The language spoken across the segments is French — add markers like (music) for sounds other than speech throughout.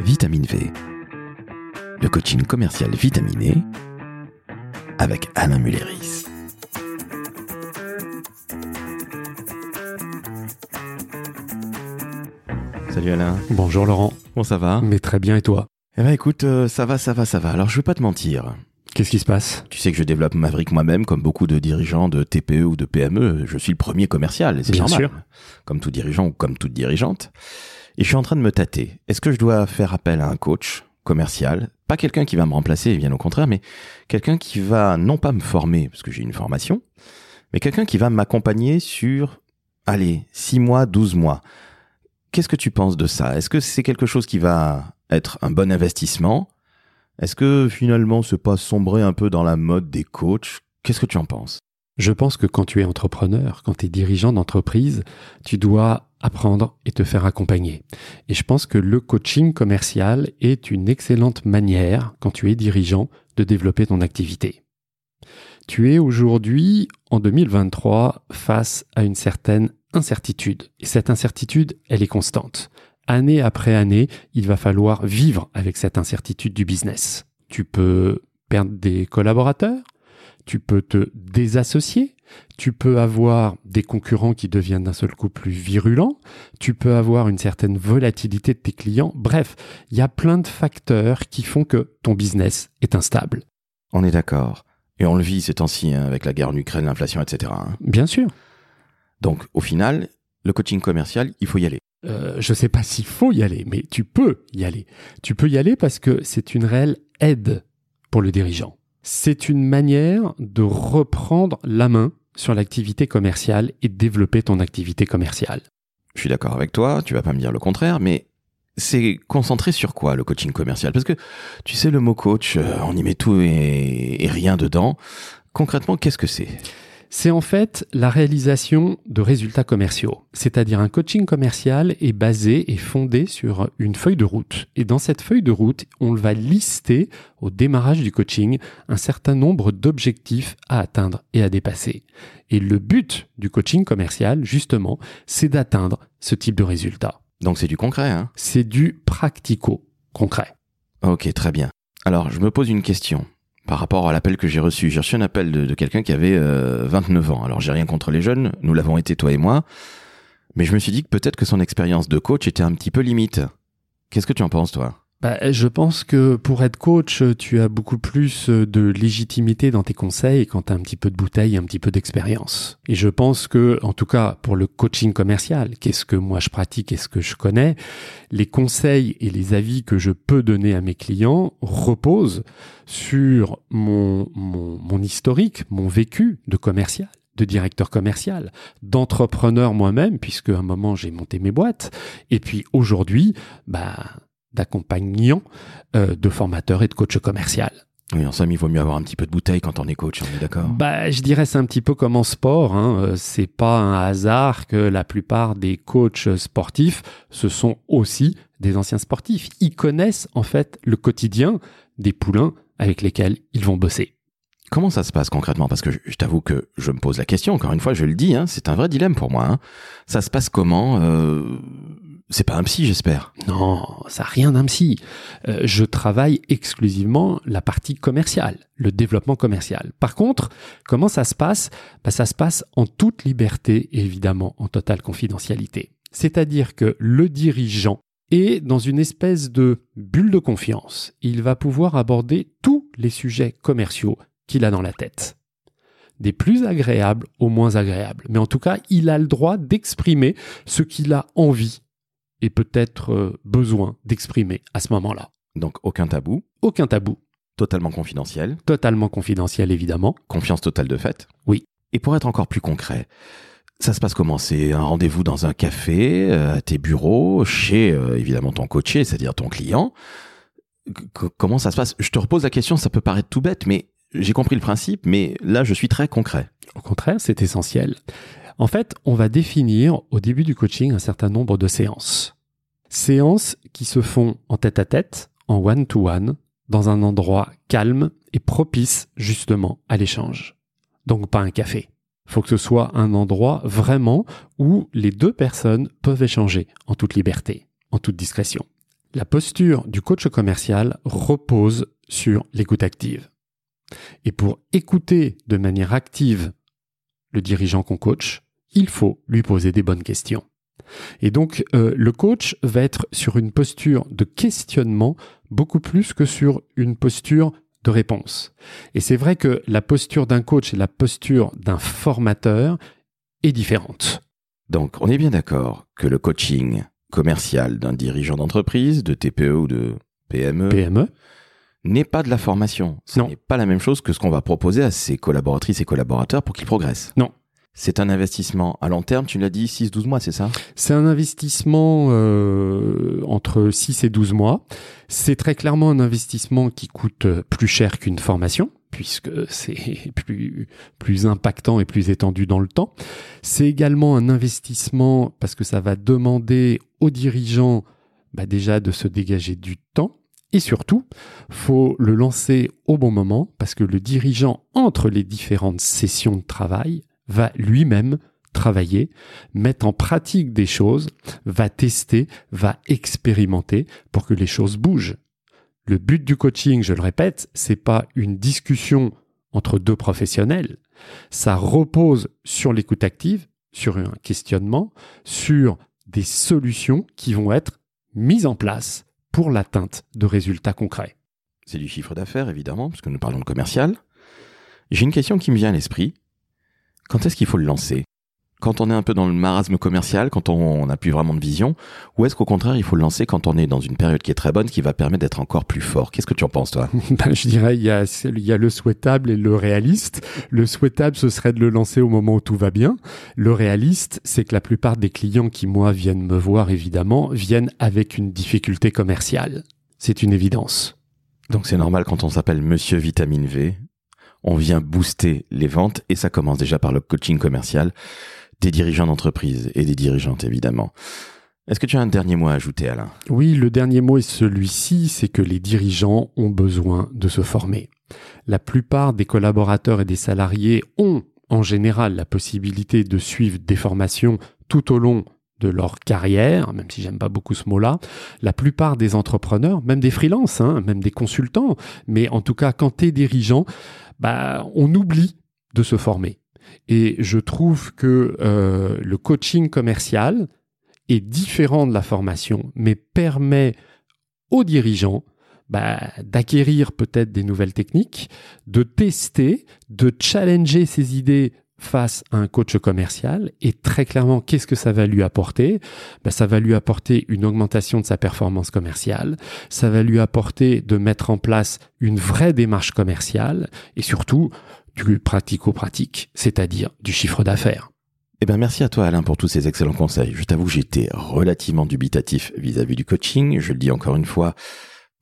Vitamine V, le coaching commercial vitaminé avec Alain Mulleris. Salut Alain. Bonjour Laurent. Bon, ça va? Mais très bien et toi? Eh ben écoute, euh, ça va, ça va, ça va. Alors je veux pas te mentir. Qu'est-ce qui se passe? Tu sais que je développe Maverick moi-même, comme beaucoup de dirigeants de TPE ou de PME. Je suis le premier commercial, et c'est Bien normal. sûr. Comme tout dirigeant ou comme toute dirigeante. Et je suis en train de me tâter. Est-ce que je dois faire appel à un coach commercial? Pas quelqu'un qui va me remplacer, bien au contraire, mais quelqu'un qui va non pas me former, parce que j'ai une formation, mais quelqu'un qui va m'accompagner sur, allez, 6 mois, 12 mois. Qu'est-ce que tu penses de ça? Est-ce que c'est quelque chose qui va être un bon investissement? Est-ce que finalement c'est pas sombrer un peu dans la mode des coachs? Qu'est-ce que tu en penses? Je pense que quand tu es entrepreneur, quand tu es dirigeant d'entreprise, tu dois apprendre et te faire accompagner. Et je pense que le coaching commercial est une excellente manière, quand tu es dirigeant, de développer ton activité. Tu es aujourd'hui, en 2023, face à une certaine incertitude. Et cette incertitude, elle est constante. Année après année, il va falloir vivre avec cette incertitude du business. Tu peux perdre des collaborateurs, tu peux te désassocier, tu peux avoir des concurrents qui deviennent d'un seul coup plus virulents, tu peux avoir une certaine volatilité de tes clients. Bref, il y a plein de facteurs qui font que ton business est instable. On est d'accord. Et on le vit ces temps-ci hein, avec la guerre en Ukraine, l'inflation, etc. hein. Bien sûr. Donc au final, le coaching commercial, il faut y aller. Euh, je sais pas s'il faut y aller, mais tu peux y aller. Tu peux y aller parce que c'est une réelle aide pour le dirigeant. C'est une manière de reprendre la main sur l'activité commerciale et développer ton activité commerciale. Je suis d'accord avec toi, tu vas pas me dire le contraire, mais c'est concentré sur quoi le coaching commercial? Parce que tu sais, le mot coach, euh, on y met tout et, et rien dedans. Concrètement, qu'est-ce que c'est? C'est en fait la réalisation de résultats commerciaux. C'est-à-dire un coaching commercial est basé et fondé sur une feuille de route. Et dans cette feuille de route, on va lister au démarrage du coaching un certain nombre d'objectifs à atteindre et à dépasser. Et le but du coaching commercial, justement, c'est d'atteindre ce type de résultats. Donc c'est du concret, hein? C'est du pratico-concret. Ok, très bien. Alors, je me pose une question par rapport à l'appel que j'ai reçu. J'ai reçu un appel de, quelqu'un qui avait euh, 29 ans. Alors, j'ai rien contre les jeunes, nous l'avons été, toi et moi. Mais je me suis dit que peut-être que son expérience de coach était un petit peu limite. Qu'est-ce que tu en penses, toi? Bah, je pense que pour être coach, tu as beaucoup plus de légitimité dans tes conseils quand tu as un petit peu de bouteille, un petit peu d'expérience. Et je pense que, en tout cas, pour le coaching commercial, qu'est-ce que moi je pratique et ce que je connais, les conseils et les avis que je peux donner à mes clients reposent sur mon, mon, historique, mon vécu de commercial de directeur commercial, d'entrepreneur moi-même, puisque un moment j'ai monté mes boîtes, et puis aujourd'hui, bah, d'accompagnant euh, de formateurs et de coachs commercial. Oui, en somme, il vaut mieux avoir un petit peu de bouteille quand on est coach, on est d'accord? Bah, je dirais c'est un petit peu comme en sport. Hein. Euh, C'est pas un hasard que la plupart des coachs sportifs, ce sont aussi des anciens sportifs. Ils connaissent en fait le quotidien des poulains avec lesquels ils vont bosser. Comment ça se passe concrètement? Parce que je, je t'avoue que je me pose la question, encore une fois, je le dis, hein, c'est un vrai dilemme pour moi. hein. Ça se passe comment? Euh, C'est pas un psy, j'espère. Non, ça n'a rien d'un psy. Euh, je travaille exclusivement la partie commerciale, le développement commercial. Par contre, comment ça se passe? Bah, Ça se passe en toute liberté, évidemment en totale confidentialité. C'est-à-dire que le dirigeant est dans une espèce de bulle de confiance. Il va pouvoir aborder tous les sujets commerciaux qu'il a dans la tête. Des plus agréables aux moins agréables. Mais en tout cas, il a le droit d'exprimer ce qu'il a envie et peut-être euh, besoin d'exprimer à ce moment-là. Donc aucun tabou, Aucun tabou, totalement confidentiel, totalement confidentiel évidemment. confiance totale de fait. Oui. Et pour être encore plus concret, ça se passe comment? C'est un rendez-vous dans un café, euh, à tes bureaux, chez euh, évidemment ton coaché, c'est-à-dire ton client. C- comment ça se passe? Je te repose la question, ça peut paraître tout bête, mais j'ai compris le principe, mais là je suis très concret. Au contraire, c'est essentiel. En fait, on va définir au début du coaching un certain nombre de séances. Séances qui se font en tête à tête, en one-to-one, dans un endroit calme et propice justement à l'échange. Donc pas un café. faut que ce soit un endroit vraiment où les deux personnes peuvent échanger en toute liberté, en toute discrétion. La posture du coach commercial repose sur l'écoute active. Et pour écouter de manière active le dirigeant qu'on coach, il faut lui poser des bonnes questions. Et donc, euh, le coach va être sur une posture de questionnement beaucoup plus que sur une posture de réponse. Et c'est vrai que la posture d'un coach et la posture d'un formateur est différente. Donc, on est bien d'accord que le coaching commercial d'un dirigeant d'entreprise, de TPE ou de PME, PME n'est pas de la formation. Ce n'est pas la même chose que ce qu'on va proposer à ses collaboratrices et collaborateurs pour qu'ils progressent. Non. C'est un investissement à long terme, tu l'as dit, 6-12 mois, c'est ça? C'est un investissement euh, entre 6 et 12 mois. C'est très clairement un investissement qui coûte plus cher qu'une formation, puisque c'est (laughs) plus, impactant et plus étendu dans le temps. C'est également un investissement parce que ça va demander aux dirigeants bah, déjà de se dégager du temps. Et surtout, faut le lancer au bon moment parce que le dirigeant, entre les différentes sessions de travail, va lui-même travailler, mettre en pratique des choses, va tester, va expérimenter pour que les choses bougent. Le but du coaching, je le répète, c'est pas une discussion entre deux professionnels. Ça repose sur l'écoute active, sur un questionnement, sur des solutions qui vont être mises en place pour l'atteinte de résultats concrets. C'est du chiffre d'affaires, évidemment, parce que nous parlons de commercial. J'ai une question qui me vient à l'esprit. Quand est-ce qu'il faut le lancer? Quand on est un peu dans le marasme commercial, quand on n'a plus vraiment de vision, ou est-ce qu'au contraire, il faut le lancer quand on est dans une période qui est très bonne, qui va permettre d'être encore plus fort? Qu'est-ce que tu en penses, toi? (laughs) Ben, je dirais, il y, a, il y a le souhaitable et le réaliste. Le souhaitable, ce serait de le lancer au moment où tout va bien. Le réaliste, c'est que la plupart des clients qui, moi, viennent me voir, évidemment, viennent avec une difficulté commerciale. C'est une évidence. Donc c'est normal quand on s'appelle Monsieur Vitamine V, on vient booster les ventes et ça commence déjà par le coaching commercial des dirigeants d'entreprise et des dirigeantes évidemment. Est-ce que tu as un dernier mot à ajouter Alain? Oui, le dernier mot est celui-ci, c'est que les dirigeants ont besoin de se former. La plupart des collaborateurs et des salariés ont en général la possibilité de suivre des formations tout au long de leur carrière, même si j'aime pas beaucoup ce mot-là, la plupart des entrepreneurs, même des freelances, hein, même des consultants, mais en tout cas quand tu es dirigeant, bah, on oublie de se former. Et je trouve que euh, le coaching commercial est différent de la formation, mais permet aux dirigeants bah, d'acquérir peut-être des nouvelles techniques, de tester, de challenger ses idées face à un coach commercial et très clairement qu'est-ce que ça va lui apporter? Ben, ça va lui apporter une augmentation de sa performance commerciale ça va lui apporter de mettre en place une vraie démarche commerciale et surtout du pratico-pratique c'est-à-dire du chiffre d'affaires eh ben merci à toi Alain pour tous ces excellents conseils. Je t'avoue, j'étais relativement dubitatif vis-à-vis du coaching. Je le dis encore une fois,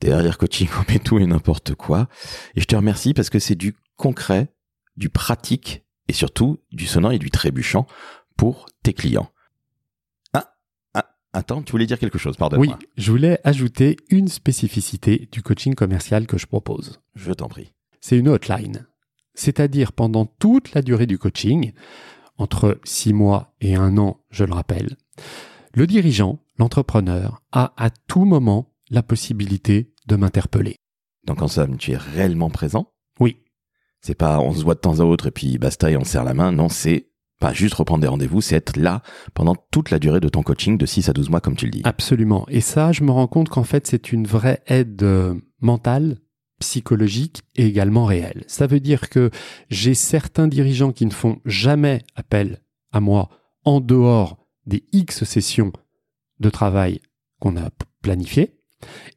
derrière coaching, (laughs) on met tout et n'importe quoi. Et je te remercie parce que c'est du concret, du pratique et surtout du sonnant et du trébuchant pour tes clients. Ah, ah attends, tu voulais dire quelque chose, pardonne-moi. Oui, je voulais ajouter une spécificité du coaching commercial que je propose. Je t'en prie. C'est une hotline. C'est-à-dire pendant toute la durée du coaching, entre six mois et un an, je le rappelle, le dirigeant, l'entrepreneur, a à tout moment la possibilité de m'interpeller. Donc en somme, tu es réellement présent? Oui. C'est pas on se voit de temps à autre et puis basta et on serre la main. Non, c'est pas juste reprendre des rendez-vous, c'est être là pendant toute la durée de ton coaching de 6 à 12 mois comme tu le dis. Absolument. Et ça, je me rends compte qu'en fait, c'est une vraie aide euh, mentale psychologique et également réelle. Ça veut dire que j'ai certains dirigeants qui ne font jamais appel à moi en dehors des X sessions de travail qu'on a planifiées,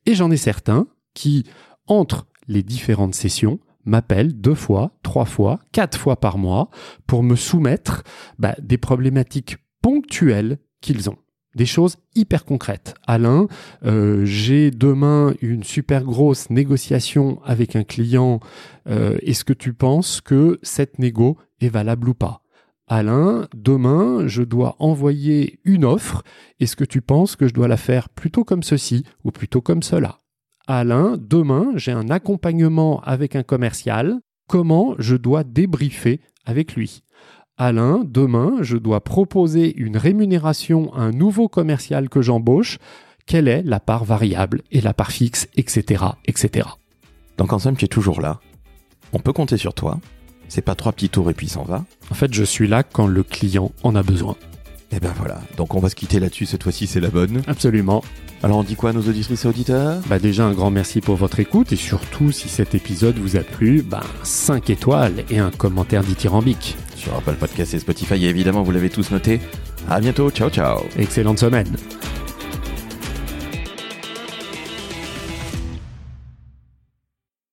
et j'en ai certains qui, entre les différentes sessions, m'appellent deux fois, trois fois, quatre fois par mois pour me soumettre bah, des problématiques ponctuelles qu'ils ont des choses hyper concrètes. Alain, euh, j'ai demain une super grosse négociation avec un client. Euh, Est-ce que tu penses que cette négo est valable ou pas? Alain, demain, je dois envoyer une offre. Est-ce que tu penses que je dois la faire plutôt comme ceci ou plutôt comme cela? Alain, demain, j'ai un accompagnement avec un commercial. Comment je dois débriefer avec lui? Alain, demain, je dois proposer une rémunération à un nouveau commercial que j'embauche. quelle est la part variable et la part fixe, etc., etc. Donc en somme, tu es toujours là. On peut compter sur toi. C'est pas trois petits tours et puis s'en va. En fait, je suis là quand le client en a besoin. Et ben voilà. Donc on va se quitter là-dessus. Cette fois-ci, c'est la bonne. Absolument. Alors on dit quoi à nos auditrices et auditeurs? Bah déjà un grand merci pour votre écoute et surtout si cet épisode vous a plu, bah 5 étoiles et un commentaire dithyrambique. Sur Apple Podcast et Spotify, et évidemment, vous l'avez tous noté. À bientôt. Ciao, ciao. Excellente semaine.